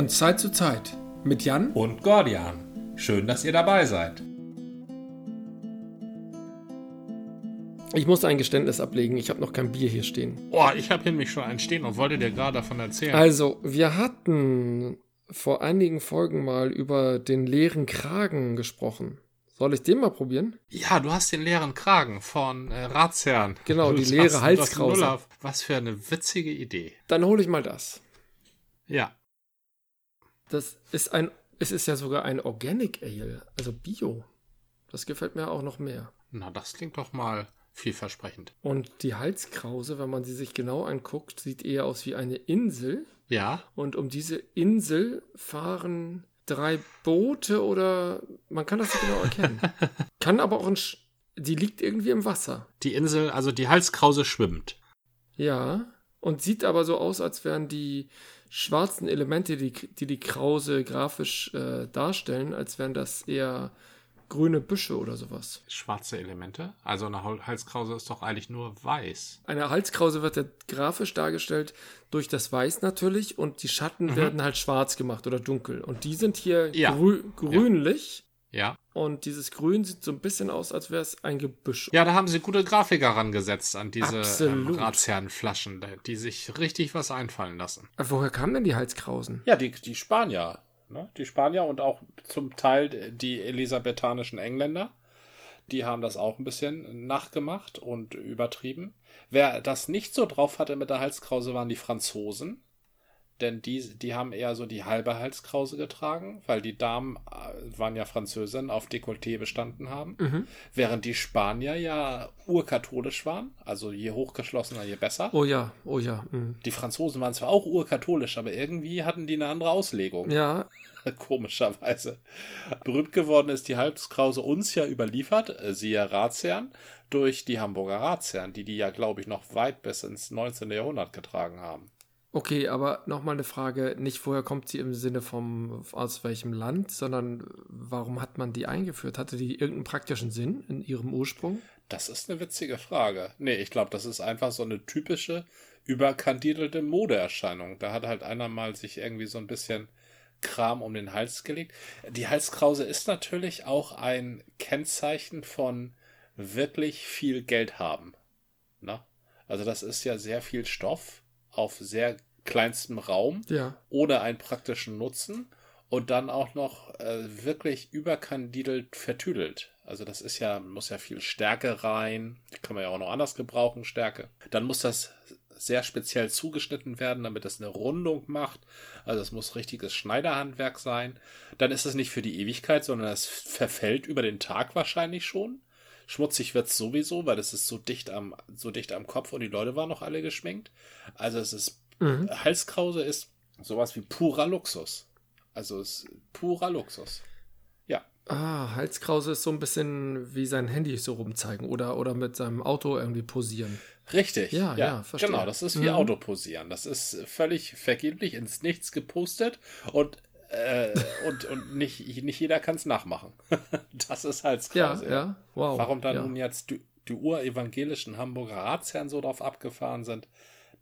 Von Zeit zu Zeit mit Jan und Gordian. Schön, dass ihr dabei seid. Ich muss ein Geständnis ablegen. Ich habe noch kein Bier hier stehen. Oh, ich habe nämlich schon einen stehen und wollte dir gerade davon erzählen. Also, wir hatten vor einigen Folgen mal über den leeren Kragen gesprochen. Soll ich den mal probieren? Ja, du hast den leeren Kragen von äh, Ratsherrn. Genau, die Du leere hast- Halskrause. Was für eine witzige Idee. Dann hole ich mal das. Ja. Das ist ein, es ist ja sogar ein Organic Ale, also Bio. Das gefällt mir auch noch mehr. Na, das klingt doch mal vielversprechend. Und die Halskrause, wenn man sie sich genau anguckt, sieht eher aus wie eine Insel. Ja, Und um diese Insel fahren drei Boote oder man kann das nicht genau erkennen. kann aber auch ein, Sch die liegt irgendwie im Wasser. die Insel, also die Halskrause schwimmt. Ja. Und sieht aber so aus, als wären die schwarzen Elemente, die die, die Krause grafisch äh, darstellen, als wären das eher grüne Büsche oder sowas. Schwarze Elemente. Also eine Hal- Halskrause ist doch eigentlich nur weiß. Eine Halskrause wird ja grafisch dargestellt durch das Weiß natürlich und die Schatten werden halt schwarz gemacht oder dunkel. Und die sind hier Ja. grü grünlich Ja. und dieses Grün sieht so ein bisschen aus, als wäre es ein Gebüsch. Ja, da haben sie gute Grafiker rangesetzt an diese ähm. Ratsherrenflaschen, die sich richtig was einfallen lassen. Aber Woher kamen denn die Halskrausen? Ja, die, die Spanier. Ne? Die Spanier und auch zum Teil die elisabethanischen Engländer. Die haben das auch ein bisschen nachgemacht und übertrieben. Wer das nicht so drauf hatte mit der Halskrause, waren die Franzosen. Denn die, die haben eher so die halbe Halskrause getragen, weil die Damen äh, waren ja Französinnen, auf Dekolleté bestanden haben. Mhm. Während die Spanier ja urkatholisch waren. Also je hochgeschlossener, je besser. Oh ja, oh ja. mhm. Die Franzosen waren zwar auch urkatholisch, aber irgendwie hatten die eine andere Auslegung. Ja, Komischerweise. Berühmt geworden ist die Halskrause uns ja überliefert, äh, siehe Ratsherren, durch die Hamburger Ratsherren, die die ja, glaube ich, noch weit bis ins 19. Jahrhundert getragen haben. Okay, aber nochmal eine Frage. Nicht woher kommt sie im Sinne vom, aus welchem Land, sondern warum hat man die eingeführt? Hatte die irgendeinen praktischen Sinn in ihrem Ursprung? Das ist eine witzige Frage. Nee, ich glaube, das ist einfach so eine typische überkandidelte Modeerscheinung. Da hat halt einer mal sich irgendwie so ein bisschen Kram um den Hals gelegt. Die Halskrause ist natürlich auch ein Kennzeichen von wirklich viel Geld haben. Ne? Also das ist ja sehr viel Stoff auf sehr kleinstem Raum Ja. ohne einen praktischen Nutzen und dann auch noch äh, wirklich überkandidelt vertüdelt. Also das ist ja, muss ja viel Stärke rein, die kann man ja auch noch anders gebrauchen, Stärke. Dann muss das sehr speziell zugeschnitten werden, damit es eine Rundung macht. Also es muss richtiges Schneiderhandwerk sein. Dann ist es nicht für die Ewigkeit, sondern es verfällt über den Tag wahrscheinlich schon. Schmutzig wird's sowieso, weil es ist so dicht am, so dicht am Kopf und die Leute waren noch alle geschminkt. Also es ist, Halskrause ist sowas wie purer Luxus. Also es ist purer Luxus. Ja. Ah, Halskrause ist so ein bisschen wie sein Handy so rumzeigen oder, oder mit seinem Auto irgendwie posieren. Richtig. Ja, ja, verstehe. Genau, das ist wie Mhm. Autoposieren. Das ist völlig vergeblich ins Nichts gepostet und, äh, und, und nicht, nicht jeder kann es nachmachen. das ist Ja, Halskrause. ja, wow. Warum da ja. nun jetzt die, die urevangelischen Hamburger Ratsherren so drauf abgefahren sind,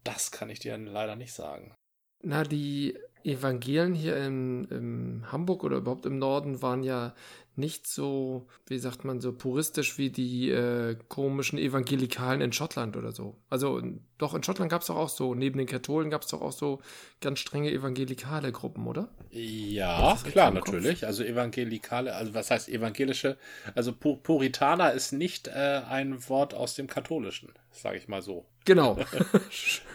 das kann ich dir leider nicht sagen. Na, die Evangelien hier in, in Hamburg oder überhaupt im Norden waren ja nicht so, wie sagt man, so puristisch wie die äh, komischen Evangelikalen in Schottland oder so. Also doch, in Schottland gab es doch auch so, neben den Katholen gab es doch auch so ganz strenge evangelikale Gruppen, oder? Ja, klar, natürlich. Also evangelikale, also was heißt evangelische? Also Pu Puritaner ist nicht äh, ein Wort aus dem Katholischen, sage ich mal so. Genau.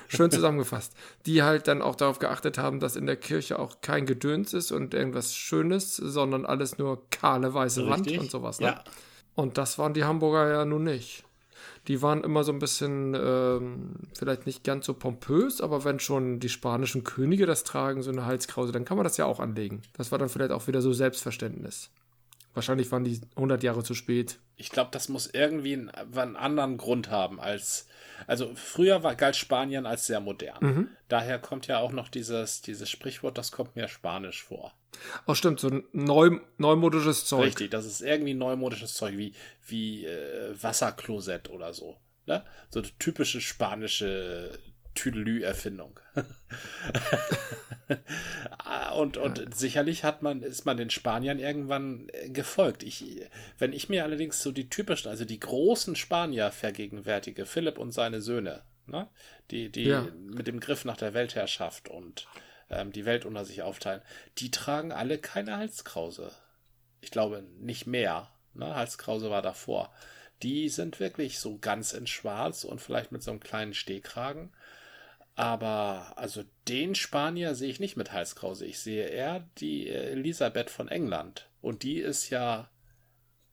Schön zusammengefasst. Die halt dann auch darauf geachtet haben, dass in der Kirche auch kein Gedöns ist und irgendwas Schönes, sondern alles nur kahle weiße Wand Richtig? und sowas. Ne? Ja. Und das waren die Hamburger ja nun nicht. Die waren immer so ein bisschen, ähm, vielleicht nicht ganz so pompös, aber wenn schon die spanischen Könige das tragen, so eine Halskrause, dann kann man das ja auch anlegen. Das war dann vielleicht auch wieder so Selbstverständnis. Wahrscheinlich waren die 100 Jahre zu spät. Ich glaube, das muss irgendwie einen, einen anderen Grund haben als. Also früher war, galt Spanien als sehr modern. Mhm. Daher kommt ja auch noch dieses, dieses Sprichwort, das kommt mir spanisch vor. Oh, stimmt, so ein neu, neumodisches Zeug. Richtig, das ist irgendwie neumodisches Zeug wie, wie äh, Wasserklosett oder so. Ne? So eine typische spanische Tüdelü-Erfindung. und und ja. sicherlich hat man, ist man den Spaniern irgendwann äh, gefolgt. Ich, wenn ich mir allerdings so die typischen, also die großen Spanier vergegenwärtige, Philipp und seine Söhne, ne? die, die ja. mit dem Griff nach der Weltherrschaft und ähm, die Welt unter sich aufteilen, die tragen alle keine Halskrause. Ich glaube nicht mehr. Ne? Halskrause war davor. Die sind wirklich so ganz in Schwarz und vielleicht mit so einem kleinen Stehkragen. Aber also den Spanier sehe ich nicht mit Halskrause. Ich sehe eher die Elisabeth von England. Und die ist ja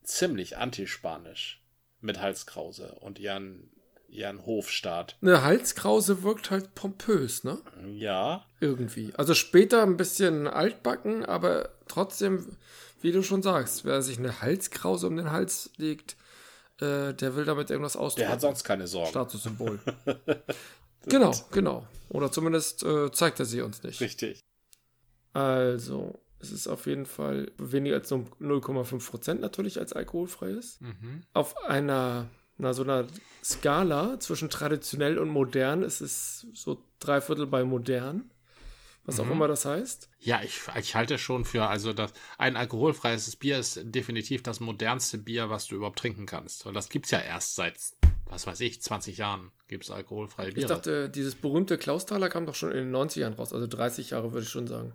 ziemlich antispanisch mit Halskrause und ihren, ihren Hofstaat. Eine Halskrause wirkt halt pompös, ne? Ja. Irgendwie. Also später ein bisschen altbacken, aber trotzdem, wie du schon sagst, wer sich eine Halskrause um den Hals legt, äh, der will damit irgendwas ausdrücken. Der hat sonst keine Sorgen. Statussymbol. genau, genau. Oder zumindest äh, zeigt er sie uns nicht. Richtig. Also, es ist auf jeden Fall weniger als 0,5 Prozent natürlich als alkoholfrei ist. Mhm. Auf einer, na, so einer Skala zwischen traditionell und modern ist es so drei Viertel bei modern was mhm. auch immer das heißt. Ja, ich, ich halte schon für, also das, ein alkoholfreies Bier ist definitiv das modernste Bier, was du überhaupt trinken kannst. Und das gibt es ja erst seit, was weiß ich, 20 Jahren gibt es alkoholfreie Bier. Ich dachte, dieses berühmte Klaustaler kam doch schon in den 90ern raus, also 30 Jahre würde ich schon sagen.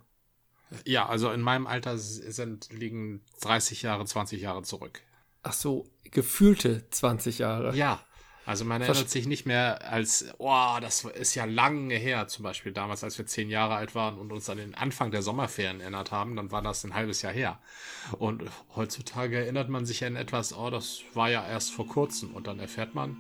Ja, also in meinem Alter sind, liegen 30 Jahre, 20 Jahre zurück. Ach so, gefühlte 20 Jahre. Ja, also man erinnert sich nicht mehr als, oh, das ist ja lange her, zum Beispiel damals, als wir zehn Jahre alt waren und uns an den Anfang der Sommerferien erinnert haben, dann war das ein halbes Jahr her. Und heutzutage erinnert man sich an etwas, oh, das war ja erst vor kurzem und dann erfährt man,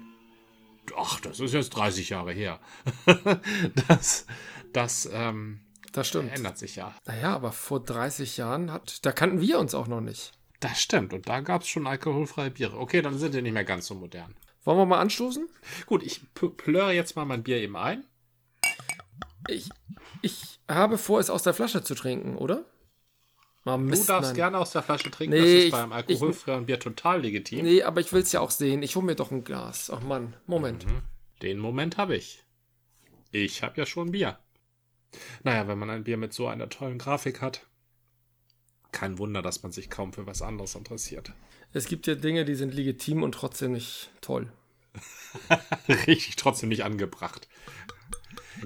ach, das ist jetzt 30 Jahre her. das, das, ähm, das stimmt. ändert sich ja. Naja, aber vor 30 Jahren hat, da kannten wir uns auch noch nicht. Das stimmt. Und da gab es schon alkoholfreie Biere. Okay, dann sind die nicht mehr ganz so modern. Wollen wir mal anstoßen? Gut, ich plöre jetzt mal mein Bier eben ein. Ich, ich habe vor, es aus der Flasche zu trinken, oder? Oh, Mist, du darfst nein. gerne aus der Flasche trinken, nee, das ist beim alkoholfreien Bier total legitim. Nee, aber ich will es ja auch sehen. Ich hole mir doch ein Glas. Ach Mann, Moment. Mhm. Den Moment habe ich. Ich habe ja schon Bier. Naja, wenn man ein Bier mit so einer tollen Grafik hat, kein Wunder, dass man sich kaum für was anderes interessiert. Es gibt ja Dinge, die sind legitim und trotzdem nicht toll. Richtig, trotzdem nicht angebracht.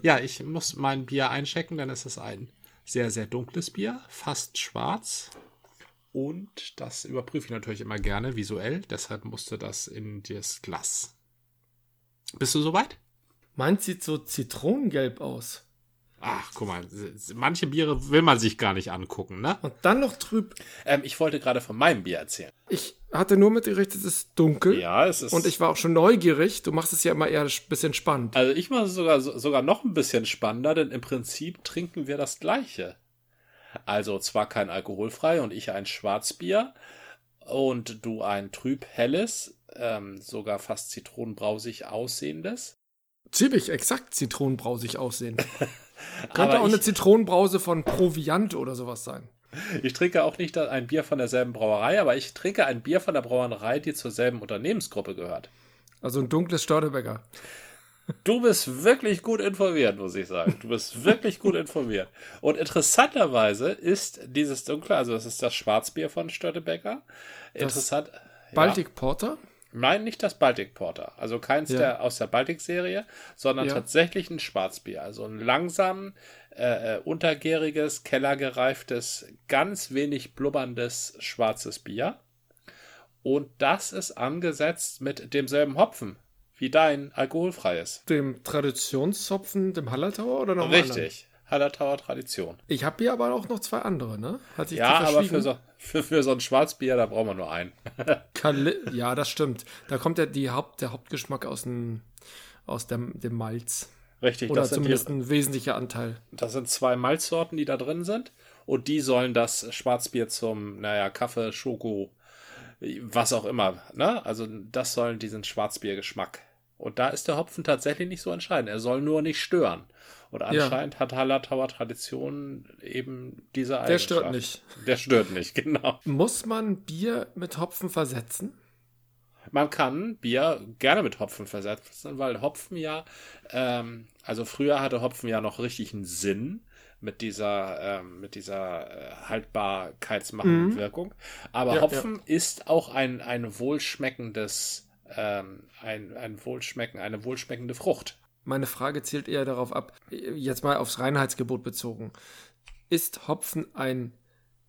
Ja, ich muss mein Bier einchecken, denn es ist ein sehr, sehr dunkles Bier, fast schwarz. Und das überprüfe ich natürlich immer gerne visuell, deshalb musste das in das Glas. Bist du soweit? Meins sieht so zitronengelb aus. Ach, guck mal, manche Biere will man sich gar nicht angucken, ne? Und dann noch trüb. Ähm, ich wollte gerade von meinem Bier erzählen. Ich hatte nur mitgerichtet, es ist dunkel. Ja, es ist. Und ich war auch schon neugierig. Du machst es ja immer eher ein bisschen spannend. Also ich mache es sogar, sogar noch ein bisschen spannender, denn im Prinzip trinken wir das Gleiche. Also zwar kein alkoholfrei und ich ein Schwarzbier und du ein trüb helles, ähm, sogar fast zitronenbrausig aussehendes. Ziemlich exakt zitronenbrausig aussehen. Könnte auch eine Zitronenbrause von Proviant oder sowas sein. Ich trinke auch nicht ein Bier von derselben Brauerei, aber ich trinke ein Bier von der Brauerei, die zur selben Unternehmensgruppe gehört. Also ein dunkles Störtebäcker. Du bist wirklich gut informiert, muss ich sagen. Du bist wirklich gut informiert. Und interessanterweise ist dieses dunkle, also das ist das Schwarzbier von Störtebecker. Interessant. Baltic ja. Porter? Nein, nicht das Baltic Porter. Also keins ja. der aus der Baltic-Serie, sondern ja. tatsächlich ein Schwarzbier. Also ein langsam äh, äh, untergäriges, kellergereiftes, ganz wenig blubberndes schwarzes Bier. Und das ist angesetzt mit demselben Hopfen wie dein alkoholfreies. Dem Traditionshopfen, dem Hallertauer oder noch Richtig. Hallertauer Tradition. Ich habe hier aber auch noch zwei andere, ne? Hat sich ja, aber für so, für, für so ein Schwarzbier, da brauchen wir nur einen. ja, das stimmt. Da kommt ja die Haupt, der Hauptgeschmack aus dem, aus dem, dem Malz. Richtig. Oder zumindest die, ein wesentlicher Anteil. Das sind zwei Malzsorten, die da drin sind. Und die sollen das Schwarzbier zum, naja, Kaffee, Schoko, was auch immer, ne? Also das sollen diesen Schwarzbiergeschmack. Und da ist der Hopfen tatsächlich nicht so entscheidend. Er soll nur nicht stören. Und anscheinend ja. hat Hallertauer Tradition eben diese Eigenschaft. Der stört nicht. Der stört nicht, genau. Muss man Bier mit Hopfen versetzen? Man kann Bier gerne mit Hopfen versetzen, weil Hopfen ja, ähm, also früher hatte Hopfen ja noch richtig einen Sinn mit dieser, ähm, mit dieser äh, haltbarkeitsmachenden mhm. Wirkung. Aber ja, Hopfen ja. ist auch ein, ein wohlschmeckendes, ähm, ein, ein Wohlschmecken, eine wohlschmeckende Frucht. Meine Frage zielt eher darauf ab, jetzt mal aufs Reinheitsgebot bezogen. Ist Hopfen ein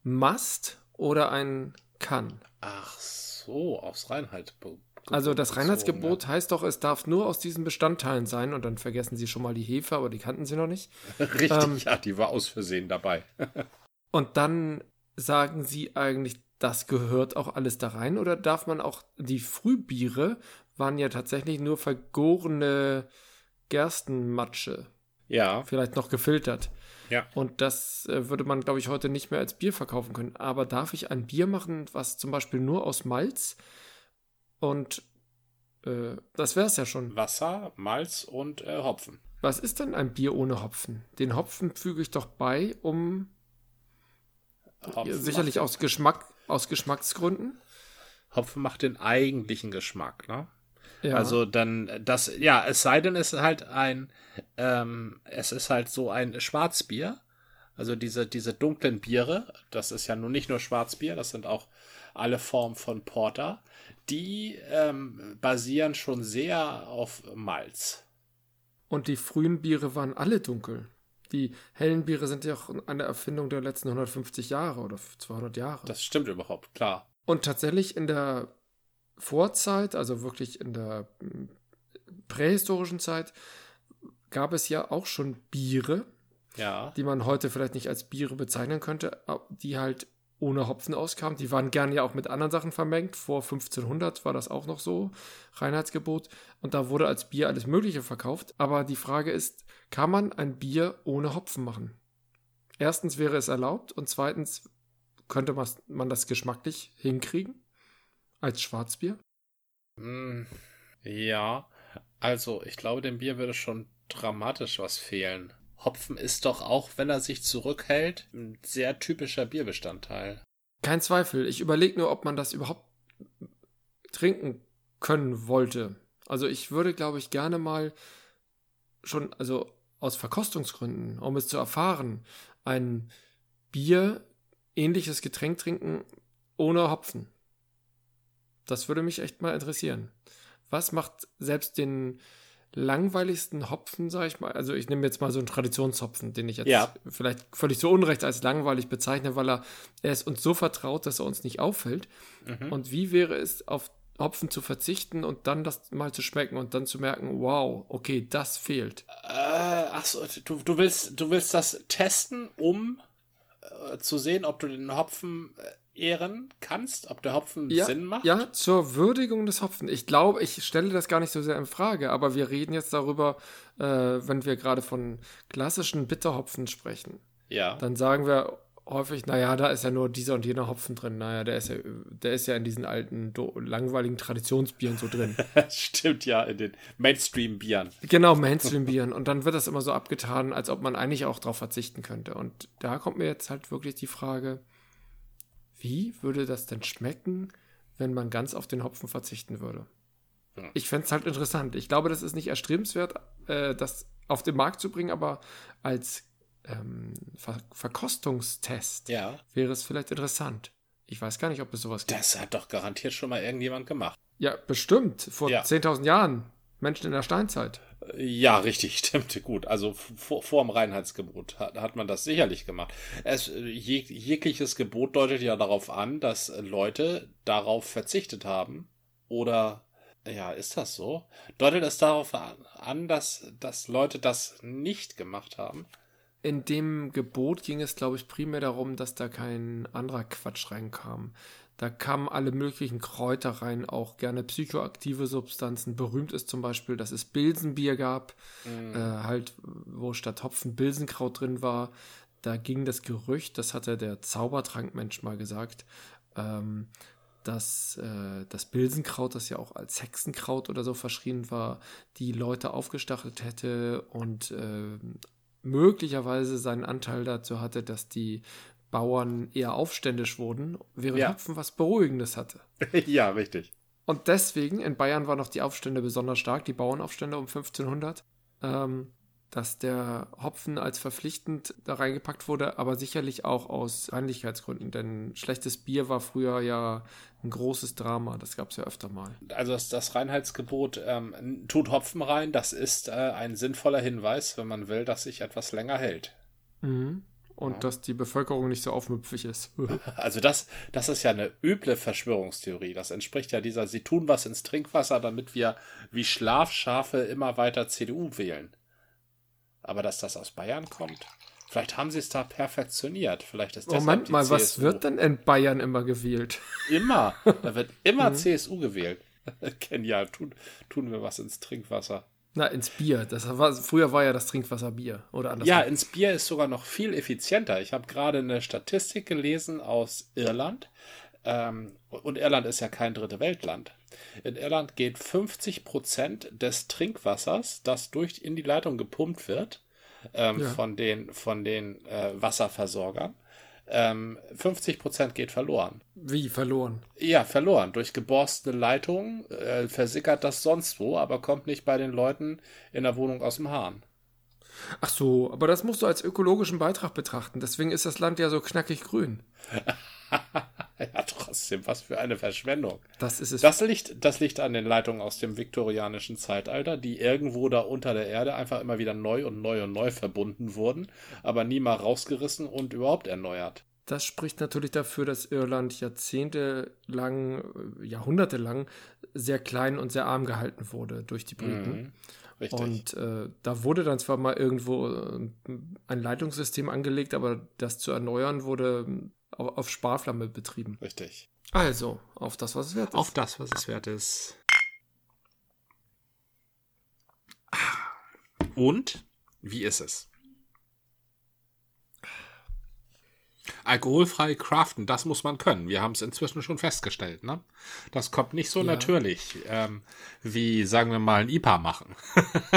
Must oder ein Kann? Ach so, aufs Reinheitsgebot. Also das Reinheitsgebot so, ne? heißt doch, es darf nur aus diesen Bestandteilen sein und dann vergessen Sie schon mal die Hefe, aber die kannten Sie noch nicht. Richtig, ähm, ja, die war aus Versehen dabei. und dann sagen Sie eigentlich, das gehört auch alles da rein oder darf man auch die Frühbiere waren ja tatsächlich nur vergorene Gerstenmatsche. Ja. Vielleicht noch gefiltert. Ja. Und das äh, würde man, glaube ich, heute nicht mehr als Bier verkaufen können. Aber darf ich ein Bier machen, was zum Beispiel nur aus Malz und äh, das wäre es ja schon. Wasser, Malz und äh, Hopfen. Was ist denn ein Bier ohne Hopfen? Den Hopfen füge ich doch bei, um Hopfen sicherlich aus Geschmack, aus Geschmacksgründen. Hopfen macht den eigentlichen Geschmack, ne? Ja. Also dann das, ja, es sei denn, es ist halt ein, ähm, es ist halt so ein Schwarzbier. Also diese, diese dunklen Biere, das ist ja nun nicht nur Schwarzbier, das sind auch alle Formen von Porter die ähm, basieren schon sehr auf Malz. Und die frühen Biere waren alle dunkel. Die hellen Biere sind ja auch eine Erfindung der letzten 150 Jahre oder 200 Jahre. Das stimmt überhaupt, klar. Und tatsächlich in der Vorzeit, also wirklich in der hm, prähistorischen Zeit, gab es ja auch schon Biere, ja. die man heute vielleicht nicht als Biere bezeichnen könnte, die halt ohne Hopfen auskam. Die waren gerne ja auch mit anderen Sachen vermengt. Vor 1500 war das auch noch so, Reinheitsgebot. Und da wurde als Bier alles Mögliche verkauft. Aber die Frage ist, kann man ein Bier ohne Hopfen machen? Erstens wäre es erlaubt und zweitens könnte man das geschmacklich hinkriegen als Schwarzbier? Hm, ja, also ich glaube, dem Bier würde schon dramatisch was fehlen. Hopfen ist doch auch, wenn er sich zurückhält, ein sehr typischer Bierbestandteil. Kein Zweifel. Ich überlege nur, ob man das überhaupt trinken können wollte. Also ich würde, glaube ich, gerne mal schon, also aus Verkostungsgründen, um es zu erfahren, ein Bier ähnliches Getränk trinken ohne Hopfen. Das würde mich echt mal interessieren. Was macht selbst den langweiligsten Hopfen, sag ich mal. Also ich nehme jetzt mal so einen Traditionshopfen, den ich jetzt ja. vielleicht völlig zu Unrecht als langweilig bezeichne, weil er, er ist uns so vertraut, dass er uns nicht auffällt. Mhm. Und wie wäre es, auf Hopfen zu verzichten und dann das mal zu schmecken und dann zu merken, wow, okay, das fehlt. Äh, achso, du, du, willst, du willst das testen, um äh, zu sehen, ob du den Hopfen äh, ehren kannst, ob der Hopfen ja, Sinn macht? Ja, zur Würdigung des Hopfen. Ich glaube, ich stelle das gar nicht so sehr in Frage, aber wir reden jetzt darüber, äh, wenn wir gerade von klassischen Bitterhopfen sprechen. Ja. Dann sagen wir häufig, naja, da ist ja nur dieser und jener Hopfen drin. Naja, der ist ja, der ist ja in diesen alten, langweiligen Traditionsbieren so drin. Stimmt ja, in den Mainstream-Bieren. Genau, Mainstream-Bieren. Und dann wird das immer so abgetan, als ob man eigentlich auch darauf verzichten könnte. Und da kommt mir jetzt halt wirklich die Frage, wie würde das denn schmecken, wenn man ganz auf den Hopfen verzichten würde? Ja. Ich fände es halt interessant. Ich glaube, das ist nicht erstrebenswert, äh, das auf den Markt zu bringen, aber als ähm, Ver Verkostungstest ja. wäre es vielleicht interessant. Ich weiß gar nicht, ob es sowas gibt. Das hat doch garantiert schon mal irgendjemand gemacht. Ja, bestimmt. Vor ja. 10.000 Jahren. Menschen in der Steinzeit. Ja, richtig, stimmt. Gut. Also vor, vor dem Reinheitsgebot hat, hat man das sicherlich gemacht. Es, jeg, jegliches Gebot deutet ja darauf an, dass Leute darauf verzichtet haben. Oder, ja, ist das so? Deutet es darauf an, dass, dass Leute das nicht gemacht haben? In dem Gebot ging es, glaube ich, primär darum, dass da kein anderer Quatsch reinkam. Da kamen alle möglichen Kräuter rein, auch gerne psychoaktive Substanzen. Berühmt ist zum Beispiel, dass es Bilsenbier gab, mhm. äh, halt, wo statt Hopfen Bilsenkraut drin war. Da ging das Gerücht, das hatte der Zaubertrankmensch mal gesagt, ähm, dass äh, das Bilsenkraut, das ja auch als Hexenkraut oder so verschrien war, die Leute aufgestachelt hätte und äh, möglicherweise seinen Anteil dazu hatte, dass die Bauern eher aufständisch wurden, während ja. Hopfen was Beruhigendes hatte. ja, richtig. Und deswegen, in Bayern waren noch die Aufstände besonders stark, die Bauernaufstände um 1500, ähm, dass der Hopfen als verpflichtend da reingepackt wurde, aber sicherlich auch aus Reinlichkeitsgründen, denn schlechtes Bier war früher ja ein großes Drama, das gab es ja öfter mal. Also das, das Reinheitsgebot ähm, tut Hopfen rein, das ist äh, ein sinnvoller Hinweis, wenn man will, dass sich etwas länger hält. Mhm und ja. dass die Bevölkerung nicht so aufmüpfig ist. also das, das ist ja eine üble Verschwörungstheorie. Das entspricht ja dieser, sie tun was ins Trinkwasser, damit wir wie Schlafschafe immer weiter CDU wählen. Aber dass das aus Bayern kommt, vielleicht haben sie es da perfektioniert. Vielleicht ist Moment mal, CSU. was wird denn in Bayern immer gewählt? Immer. Da wird immer mhm. CSU gewählt. Genial, tun, tun wir was ins Trinkwasser. Na, ins Bier. Das war, früher war ja das Trinkwasser Bier, oder anders? Ja, ins Bier ist sogar noch viel effizienter. Ich habe gerade eine Statistik gelesen aus Irland. Ähm, und Irland ist ja kein dritte Weltland. In Irland geht 50 Prozent des Trinkwassers, das durch in die Leitung gepumpt wird, ähm, ja. von den, von den äh, Wasserversorgern, ähm, 50% geht verloren. Wie verloren? Ja, verloren. Durch geborstene Leitungen äh, versickert das sonst wo, aber kommt nicht bei den Leuten in der Wohnung aus dem Hahn. Ach so, aber das musst du als ökologischen Beitrag betrachten. Deswegen ist das Land ja so knackig grün. ja, trotzdem, was für eine Verschwendung. Das ist es. Das liegt, das liegt an den Leitungen aus dem viktorianischen Zeitalter, die irgendwo da unter der Erde einfach immer wieder neu und neu und neu verbunden wurden, aber nie mal rausgerissen und überhaupt erneuert. Das spricht natürlich dafür, dass Irland jahrzehntelang, jahrhundertelang sehr klein und sehr arm gehalten wurde durch die Briten. Mhm. Richtig. Und äh, da wurde dann zwar mal irgendwo äh, ein Leitungssystem angelegt, aber das zu erneuern wurde auf, auf Sparflamme betrieben. Richtig. Also, auf das, was es wert ist. Auf das, was es wert ist. Und wie ist es? Alkoholfrei craften, das muss man können. Wir haben es inzwischen schon festgestellt. Ne? Das kommt nicht so ja. natürlich, ähm, wie, sagen wir mal, ein IPA machen.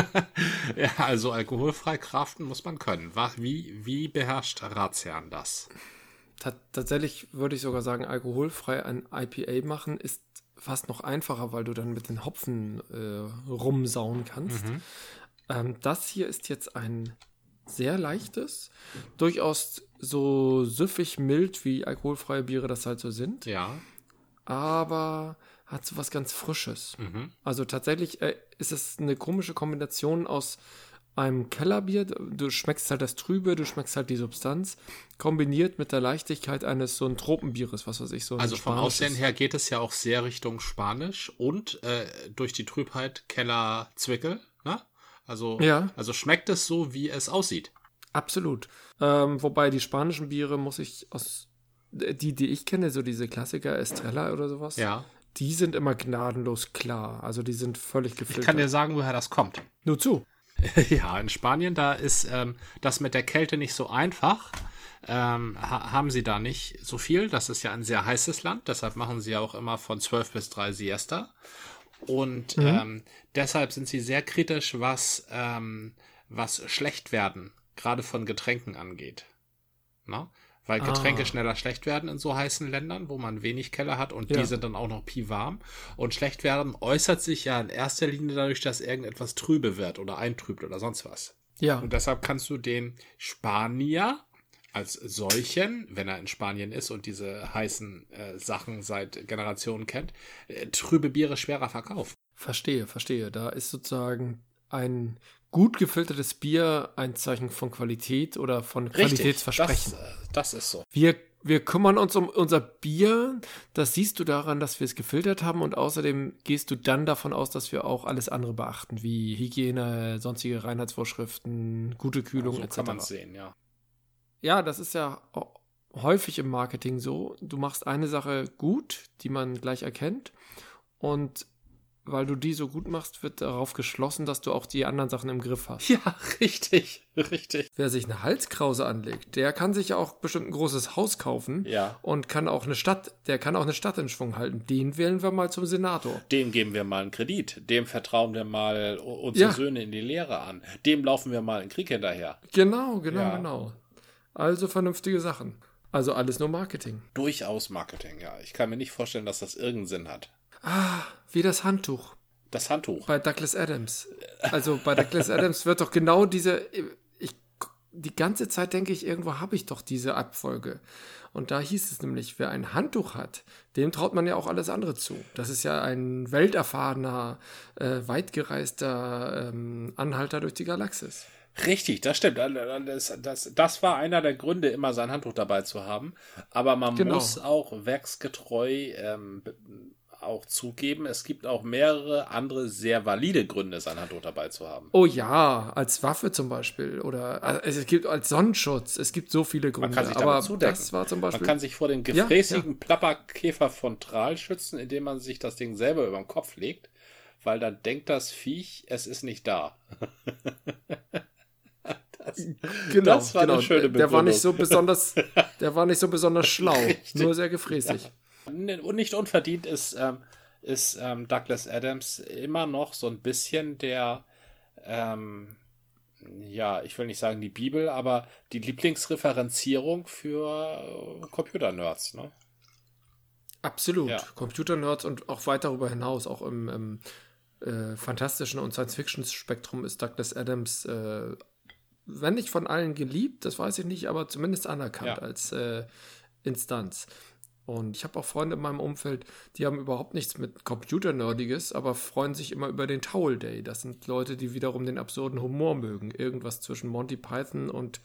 ja, also alkoholfrei craften muss man können. Wie, wie beherrscht Razian das? tatsächlich würde ich sogar sagen, alkoholfrei ein IPA machen ist fast noch einfacher, weil du dann mit den Hopfen äh, rumsauen kannst. Mhm. Ähm, das hier ist jetzt ein sehr leichtes, durchaus so süffig mild, wie alkoholfreie Biere das halt so sind. Ja. Aber hat so was ganz Frisches. Mhm. Also tatsächlich äh, ist es eine komische Kombination aus einem Kellerbier, du schmeckst halt das Trübe, du schmeckst halt die Substanz, kombiniert mit der Leichtigkeit eines so ein Tropenbieres, was weiß ich so. Also vom Aussehen her geht es ja auch sehr Richtung Spanisch und äh, durch die Trübheit Keller Zwickel, ne? Also, ja. also schmeckt es so, wie es aussieht. Absolut. Ähm, wobei die spanischen Biere muss ich aus die, die ich kenne, so diese Klassiker Estrella oder sowas. Ja. Die sind immer gnadenlos klar. Also die sind völlig gefiltert. Ich kann dir sagen, woher das kommt. Nur zu. ja, in Spanien, da ist ähm, das mit der Kälte nicht so einfach. Ähm, ha haben sie da nicht so viel. Das ist ja ein sehr heißes Land, deshalb machen sie ja auch immer von 12 bis 3 Siesta. Und mhm. ähm, deshalb sind sie sehr kritisch, was, ähm, was Schlechtwerden, gerade von Getränken angeht. Na? weil Getränke ah. schneller schlecht werden in so heißen Ländern, wo man wenig Keller hat und ja. die sind dann auch noch piwarm. Und schlecht werden äußert sich ja in erster Linie dadurch, dass irgendetwas trübe wird oder eintrübt oder sonst was. Ja. Und deshalb kannst du den Spanier als solchen, wenn er in Spanien ist und diese heißen äh, Sachen seit Generationen kennt, äh, trübe Biere schwerer verkaufen. Verstehe, verstehe. Da ist sozusagen ein gut gefiltertes Bier ein Zeichen von Qualität oder von Richtig, Qualitätsversprechen. Das, äh, das ist so. Wir, wir kümmern uns um unser Bier. Das siehst du daran, dass wir es gefiltert haben und außerdem gehst du dann davon aus, dass wir auch alles andere beachten, wie Hygiene, sonstige Reinheitsvorschriften, gute Kühlung ja, so etc. Kann man sehen, ja. Ja, das ist ja häufig im Marketing so. Du machst eine Sache gut, die man gleich erkennt und weil du die so gut machst, wird darauf geschlossen, dass du auch die anderen Sachen im Griff hast. Ja, richtig, richtig. Wer sich eine Halskrause anlegt, der kann sich auch bestimmt ein großes Haus kaufen ja. und kann auch eine Stadt, der kann auch eine Stadt in Schwung halten. Den wählen wir mal zum Senator. Dem geben wir mal einen Kredit. Dem vertrauen wir mal unsere ja. Söhne in die Lehre an. Dem laufen wir mal in Krieg hinterher. Genau, genau, ja. genau. Also vernünftige Sachen. Also alles nur Marketing. Durchaus Marketing, ja. Ich kann mir nicht vorstellen, dass das irgendeinen Sinn hat. Ah, wie das Handtuch. Das Handtuch. Bei Douglas Adams. Also bei Douglas Adams wird doch genau diese. Ich, die ganze Zeit denke ich, irgendwo habe ich doch diese Abfolge. Und da hieß es nämlich, wer ein Handtuch hat, dem traut man ja auch alles andere zu. Das ist ja ein welterfahrener, äh, weitgereister ähm, Anhalter durch die Galaxis. Richtig, das stimmt. Das, das, das war einer der Gründe, immer sein Handtuch dabei zu haben. Aber man genau. muss auch werksgetreu ähm, auch zugeben, es gibt auch mehrere andere sehr valide Gründe, sein Handtuch dabei zu haben. Oh ja, als Waffe zum Beispiel oder also es gibt als Sonnenschutz. Es gibt so viele Gründe. Man kann sich aber zudecken. das war zum Beispiel. Man kann sich vor den gefräßigen ja, ja. Plapperkäfer von Tral schützen, indem man sich das Ding selber über den Kopf legt, weil dann denkt das Viech, es ist nicht da. Das, genau, das war genau. eine schöne Begründung. Der war nicht so besonders, der war nicht so besonders schlau, Richtig. nur sehr gefräßig. Nicht unverdient ist, ähm, ist ähm, Douglas Adams immer noch so ein bisschen der, ähm, ja, ich will nicht sagen die Bibel, aber die Lieblingsreferenzierung für äh, Computer-Nerds, ne? Absolut. Ja. Computer-Nerds und auch weit darüber hinaus, auch im, im äh, fantastischen und Science-Fiction-Spektrum ist Douglas Adams, äh, wenn nicht von allen geliebt, das weiß ich nicht, aber zumindest anerkannt ja. als äh, Instanz. Und ich habe auch Freunde in meinem Umfeld, die haben überhaupt nichts mit Computer-Nerdiges, aber freuen sich immer über den Towel Day. Das sind Leute, die wiederum den absurden Humor mögen. Irgendwas zwischen Monty Python und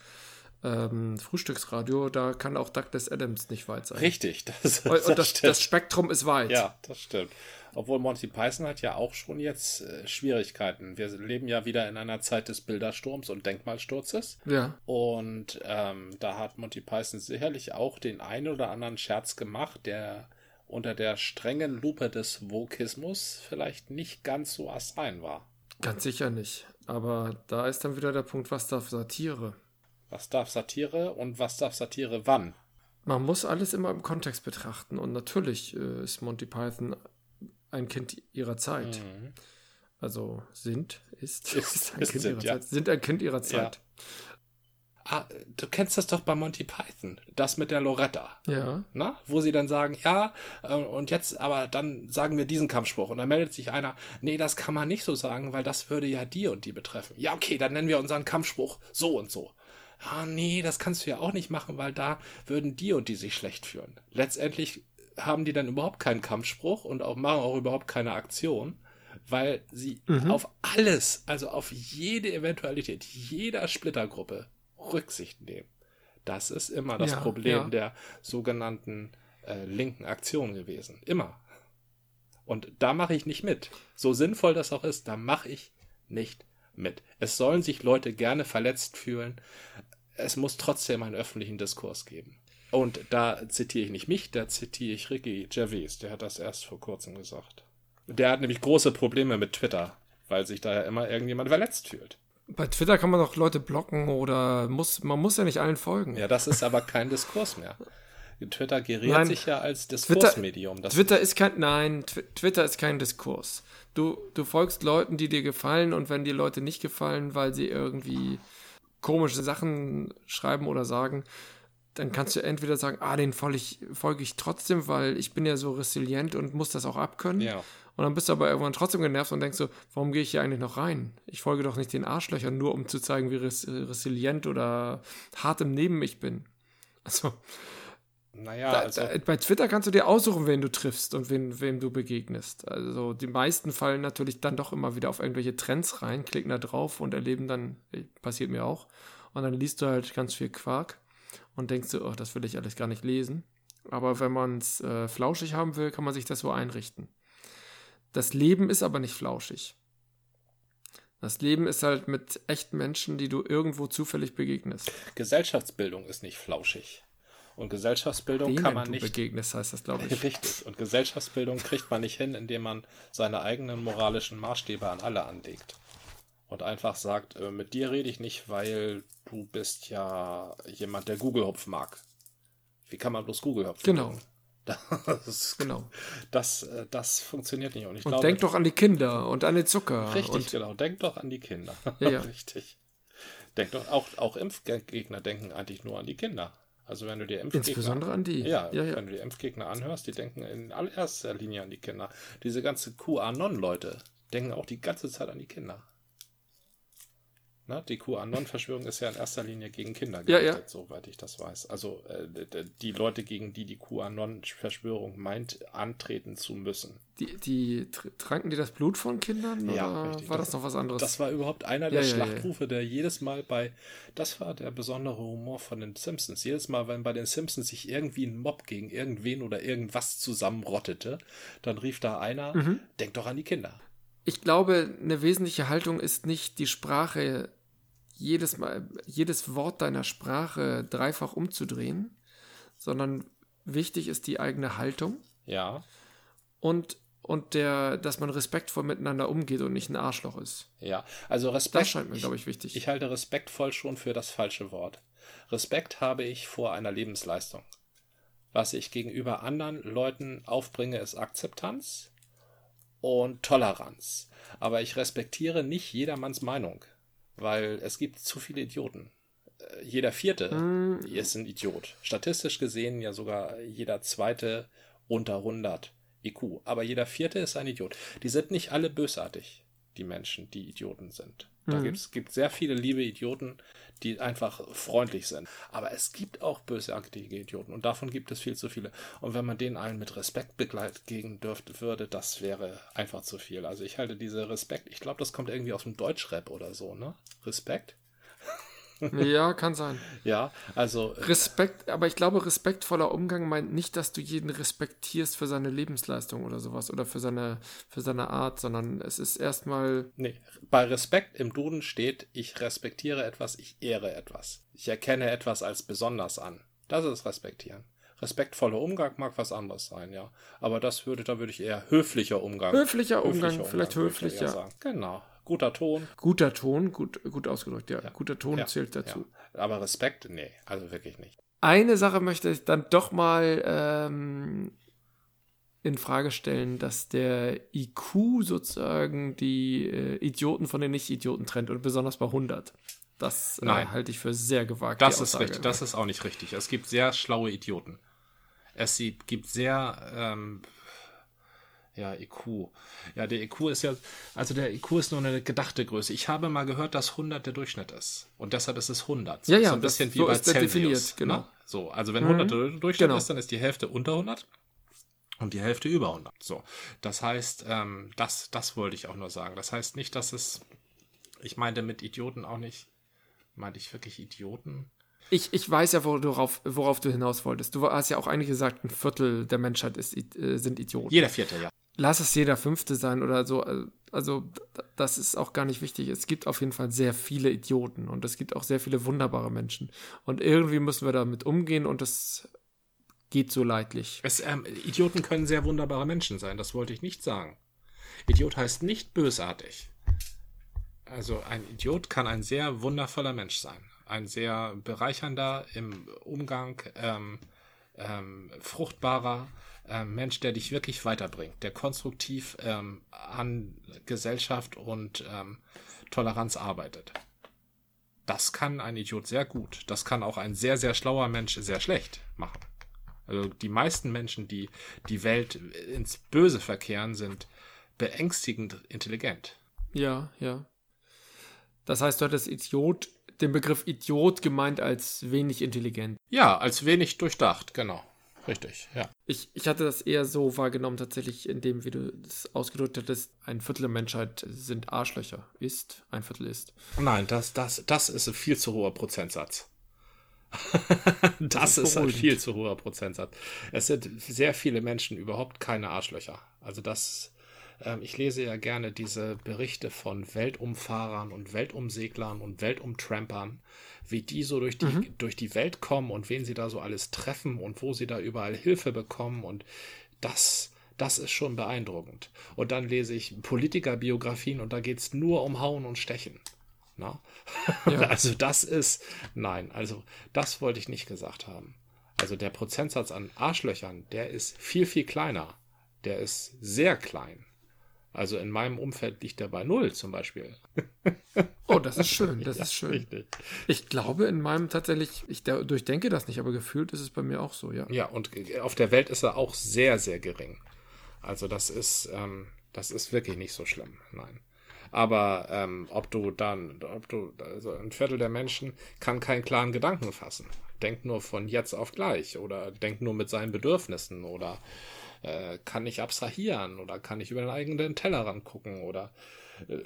ähm, Frühstücksradio, da kann auch Douglas Adams nicht weit sein. Richtig, das, das, und das, das Spektrum ist weit. Ja, das stimmt. Obwohl Monty Python hat ja auch schon jetzt äh, Schwierigkeiten. Wir leben ja wieder in einer Zeit des Bildersturms und Denkmalsturzes. Ja. Und ähm, da hat Monty Python sicherlich auch den einen oder anderen Scherz gemacht, der unter der strengen Lupe des Vokismus vielleicht nicht ganz so astrein war. Ganz sicher nicht. Aber da ist dann wieder der Punkt, was darf Satire? Was darf Satire und was darf Satire wann? Man muss alles immer im Kontext betrachten. Und natürlich äh, ist Monty Python ein Kind ihrer Zeit. Mhm. Also sind, ist, ist, ein, ist kind sind, ja. sind ein Kind ihrer Zeit. Ja. Ah, du kennst das doch bei Monty Python, das mit der Loretta. Ja. Na, wo sie dann sagen, ja, äh, und jetzt, aber dann sagen wir diesen Kampfspruch. Und dann meldet sich einer, nee, das kann man nicht so sagen, weil das würde ja die und die betreffen. Ja, okay, dann nennen wir unseren Kampfspruch so und so. Ah, nee, das kannst du ja auch nicht machen, weil da würden die und die sich schlecht führen. Letztendlich haben die dann überhaupt keinen Kampfspruch und auch machen auch überhaupt keine Aktion, weil sie mhm. auf alles, also auf jede Eventualität, jeder Splittergruppe Rücksicht nehmen. Das ist immer das ja, Problem ja. der sogenannten äh, linken Aktion gewesen. Immer. Und da mache ich nicht mit. So sinnvoll das auch ist, da mache ich nicht mit. Es sollen sich Leute gerne verletzt fühlen. Es muss trotzdem einen öffentlichen Diskurs geben. Und da zitiere ich nicht mich, da zitiere ich Ricky Gervais, der hat das erst vor kurzem gesagt. Der hat nämlich große Probleme mit Twitter, weil sich da ja immer irgendjemand verletzt fühlt. Bei Twitter kann man doch Leute blocken oder muss, man muss ja nicht allen folgen. Ja, das ist aber kein Diskurs mehr. Twitter geriert nein, sich ja als Diskursmedium. Twitter, Twitter ist kein, nein, Twitter ist kein Diskurs. Du, du folgst Leuten, die dir gefallen und wenn die Leute nicht gefallen, weil sie irgendwie komische Sachen schreiben oder sagen, dann kannst du entweder sagen, ah, den folge ich, folge ich trotzdem, weil ich bin ja so resilient und muss das auch abkönnen. Ja. Und dann bist du aber irgendwann trotzdem genervt und denkst so, warum gehe ich hier eigentlich noch rein? Ich folge doch nicht den Arschlöchern, nur um zu zeigen, wie res resilient oder hart im Neben ich bin. Also, naja, da, also da, bei Twitter kannst du dir aussuchen, wen du triffst und wen, wem du begegnest. Also die meisten fallen natürlich dann doch immer wieder auf irgendwelche Trends rein, klicken da drauf und erleben dann, passiert mir auch, und dann liest du halt ganz viel Quark und denkst du, oh, das will ich alles gar nicht lesen. Aber wenn man es äh, flauschig haben will, kann man sich das so einrichten. Das Leben ist aber nicht flauschig. Das Leben ist halt mit echten Menschen, die du irgendwo zufällig begegnest. Gesellschaftsbildung ist nicht flauschig. Und Gesellschaftsbildung Denen kann man nicht. begegnest heißt das, glaube ich. Richtig. Und Gesellschaftsbildung kriegt man nicht hin, indem man seine eigenen moralischen Maßstäbe an alle anlegt und einfach sagt, äh, mit dir rede ich nicht, weil du bist ja jemand, der Google-Hopf mag. Wie kann man bloß Google-Hopf Genau. Das, genau. Das, äh, das funktioniert nicht. Und, ich und glaube, denk doch an die Kinder und an den Zucker. Richtig, und genau. Denk doch an die Kinder. Ja, ja. richtig. Denk doch, auch, auch Impfgegner denken eigentlich nur an die Kinder. Also wenn du dir Impfgegner, Insbesondere an die. Ja, ja, ja, wenn du die Impfgegner anhörst, die denken in allererster Linie an die Kinder. Diese ganze QAnon-Leute denken auch die ganze Zeit an die Kinder. Ne? Die QAnon-Verschwörung ist ja in erster Linie gegen Kinder gerichtet, ja, ja. soweit ich das weiß. Also äh, die Leute, gegen die die QAnon-Verschwörung meint, antreten zu müssen. Die, die tranken die das Blut von Kindern? Ja, richtig. war das, das, noch was anderes? Das war überhaupt einer der ja, Schlachtrufe, der jedes Mal bei, das war der besondere Humor von den Simpsons. Jedes Mal, wenn bei den Simpsons sich irgendwie ein Mob gegen irgendwen oder irgendwas zusammenrottete, dann rief da einer, mhm. denk doch an die Kinder. Ich glaube, eine wesentliche Haltung ist nicht die Sprache jedes Mal, jedes Wort deiner Sprache dreifach umzudrehen, sondern wichtig ist die eigene Haltung. Ja. Und, und der, dass man respektvoll miteinander umgeht und nicht ein Arschloch ist. Ja, also Respekt. Das scheint mir, glaube ich, wichtig. Ich, ich halte respektvoll schon für das falsche Wort. Respekt habe ich vor einer Lebensleistung. Was ich gegenüber anderen Leuten aufbringe, ist Akzeptanz und Toleranz. Aber ich respektiere nicht jedermanns Meinung weil es gibt zu viele Idioten. Äh, jeder vierte mm. ist ein Idiot. Statistisch gesehen ja sogar jeder zweite unter 100 IQ. Aber jeder vierte ist ein Idiot. Die sind nicht alle bösartig, die Menschen, die Idioten sind. Da mhm. gibt es sehr viele liebe Idioten, die einfach freundlich sind. Aber es gibt auch bösartige Idioten und davon gibt es viel zu viele. Und wenn man denen allen mit Respekt begegnen dürfte, würde, das wäre einfach zu viel. Also ich halte diese Respekt, ich glaube, das kommt irgendwie aus dem Deutschrap oder so, ne? Respekt? Ja, kann sein. Ja, also. Äh, Respekt, aber ich glaube, respektvoller Umgang meint nicht, dass du jeden respektierst für seine Lebensleistung oder sowas oder für seine, für seine Art, sondern es ist erstmal. Nee, bei Respekt im Duden steht, ich respektiere etwas, ich ehre etwas. Ich erkenne etwas als besonders an. Das ist respektieren. Respektvoller Umgang mag was anderes sein, ja. Aber das würde, da würde ich eher höflicher Umgang. Höflicher, höflicher Umgang, Umgang, vielleicht höflich, ja. Sagen. Genau. Guter Ton. Guter Ton, gut, gut ausgedrückt, ja. ja. Guter Ton ja, zählt dazu. Ja. Aber Respekt, nee, also wirklich nicht. Eine Sache möchte ich dann doch mal ähm, in Frage stellen, dass der IQ sozusagen die äh, Idioten von den Nicht-Idioten trennt und besonders bei 100. Das äh, halte ich für sehr gewagt. Das ist richtig, das ist auch nicht richtig. Es gibt sehr schlaue Idioten. Es gibt sehr ähm, ja, IQ. Ja, der IQ ist ja, also der IQ ist nur eine gedachte Größe. Ich habe mal gehört, dass 100 der Durchschnitt ist. Und deshalb ist es 100. So, ja, ja, so ein bisschen das, wie so bei ist Celsius. Definiert, genau. Ne? So, also wenn 100 mhm. der Durchschnitt genau. ist, dann ist die Hälfte unter 100 und die Hälfte über 100. So, das heißt, ähm, das, das wollte ich auch nur sagen. Das heißt nicht, dass es, ich meinte mit Idioten auch nicht, meinte ich wirklich Idioten? Ich, ich weiß ja, worauf, worauf du hinaus wolltest. Du hast ja auch eigentlich gesagt, ein Viertel der Menschheit ist, äh, sind Idioten. Jeder Vierte, ja lass es jeder Fünfte sein oder so. Also, das ist auch gar nicht wichtig. Es gibt auf jeden Fall sehr viele Idioten und es gibt auch sehr viele wunderbare Menschen. Und irgendwie müssen wir damit umgehen und das geht so leidlich. Es, ähm, Idioten können sehr wunderbare Menschen sein, das wollte ich nicht sagen. Idiot heißt nicht bösartig. Also ein Idiot kann ein sehr wundervoller Mensch sein. Ein sehr bereichernder im Umgang, ähm, ähm, fruchtbarer, ähm, Mensch, der dich wirklich weiterbringt, der konstruktiv ähm, an Gesellschaft und ähm, Toleranz arbeitet. Das kann ein Idiot sehr gut. Das kann auch ein sehr, sehr schlauer Mensch sehr schlecht machen. Also die meisten Menschen, die die Welt ins Böse verkehren, sind beängstigend intelligent. Ja, ja. Das heißt, du hattest Idiot, den Begriff Idiot gemeint als wenig intelligent. Ja, als wenig durchdacht, genau. Richtig, ja. Ich, ich hatte das eher so wahrgenommen, tatsächlich, in dem, wie du das ausgedrückt hattest, ein Viertel der Menschheit sind Arschlöcher. Ist, ein Viertel ist. Nein, das, das, das ist ein viel zu hoher Prozentsatz. das, das, ist, ist ein viel zu hoher Prozentsatz. Es sind sehr viele Menschen überhaupt keine Arschlöcher. Also das, ich lese ja gerne diese Berichte von Weltumfahrern und Weltumseglern und Weltumtrampern wie die so durch die, mhm. durch die Welt kommen und wen sie da so alles treffen und wo sie da überall Hilfe bekommen und das, das ist schon beeindruckend. Und dann lese ich Politikerbiografien und da geht es nur um Hauen und Stechen. Na? Ja. also das ist, nein, also das wollte ich nicht gesagt haben. Also der Prozentsatz an Arschlöchern, der ist viel, viel kleiner. Der ist sehr klein. Also in meinem Umfeld liegt er bei null zum Beispiel. Oh, das ist schön, das ja, ist schön. Richtig. Ich glaube in meinem tatsächlich, ich durchdenke das nicht, aber gefühlt ist es bei mir auch so, ja. Ja, und auf der Welt ist er auch sehr, sehr gering. Also das ist, ähm, das ist wirklich nicht so schlimm, nein. Aber ähm, ob du dann, ob du, also ein Viertel der Menschen kann keinen klaren Gedanken fassen. Denkt nur von jetzt auf gleich oder denkt nur mit seinen Bedürfnissen oder äh, kann nicht abstrahieren oder kann nicht über den eigenen Tellerrand gucken oder äh,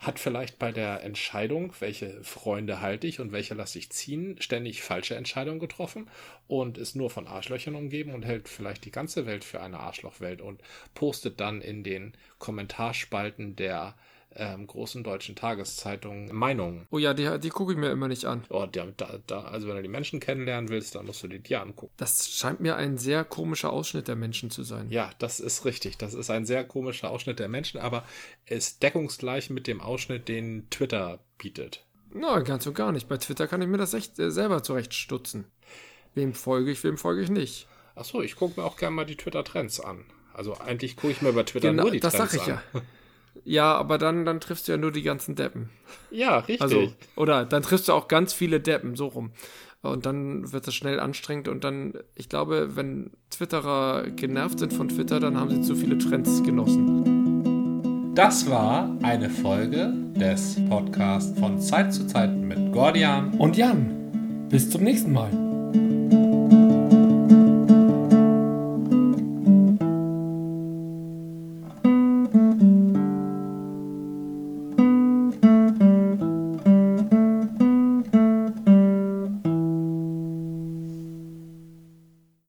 hat vielleicht bei der Entscheidung, welche Freunde halte ich und welche lasse ich ziehen, ständig falsche Entscheidungen getroffen und ist nur von Arschlöchern umgeben und hält vielleicht die ganze Welt für eine Arschlochwelt und postet dann in den Kommentarspalten der ähm, großen deutschen Tageszeitungen Meinungen. Oh ja, die, die gucke ich mir immer nicht an. Oh, da, da, also wenn du die Menschen kennenlernen willst, dann musst du die dir angucken. Das scheint mir ein sehr komischer Ausschnitt der Menschen zu sein. Ja, das ist richtig. Das ist ein sehr komischer Ausschnitt der Menschen, aber ist deckungsgleich mit dem Ausschnitt, den Twitter bietet. Nein, ganz und gar nicht. Bei Twitter kann ich mir das echt äh, selber zurechtstutzen. Wem folge ich, wem folge ich nicht. Achso, ich gucke mir auch gerne mal die Twitter-Trends an. Also eigentlich gucke ich mir bei Twitter genau, nur die das Trends an. Das sag ich ja. Ja, aber dann, dann triffst du ja nur die ganzen Deppen. Ja, richtig. Also, oder dann triffst du auch ganz viele Deppen, so rum. Und dann wird es schnell anstrengend und dann, ich glaube, wenn Twitterer genervt sind von Twitter, dann haben sie zu viele Trends genossen. Das war eine Folge des Podcasts von Zeit zu Zeit mit Gordian und Jan. Bis zum nächsten Mal.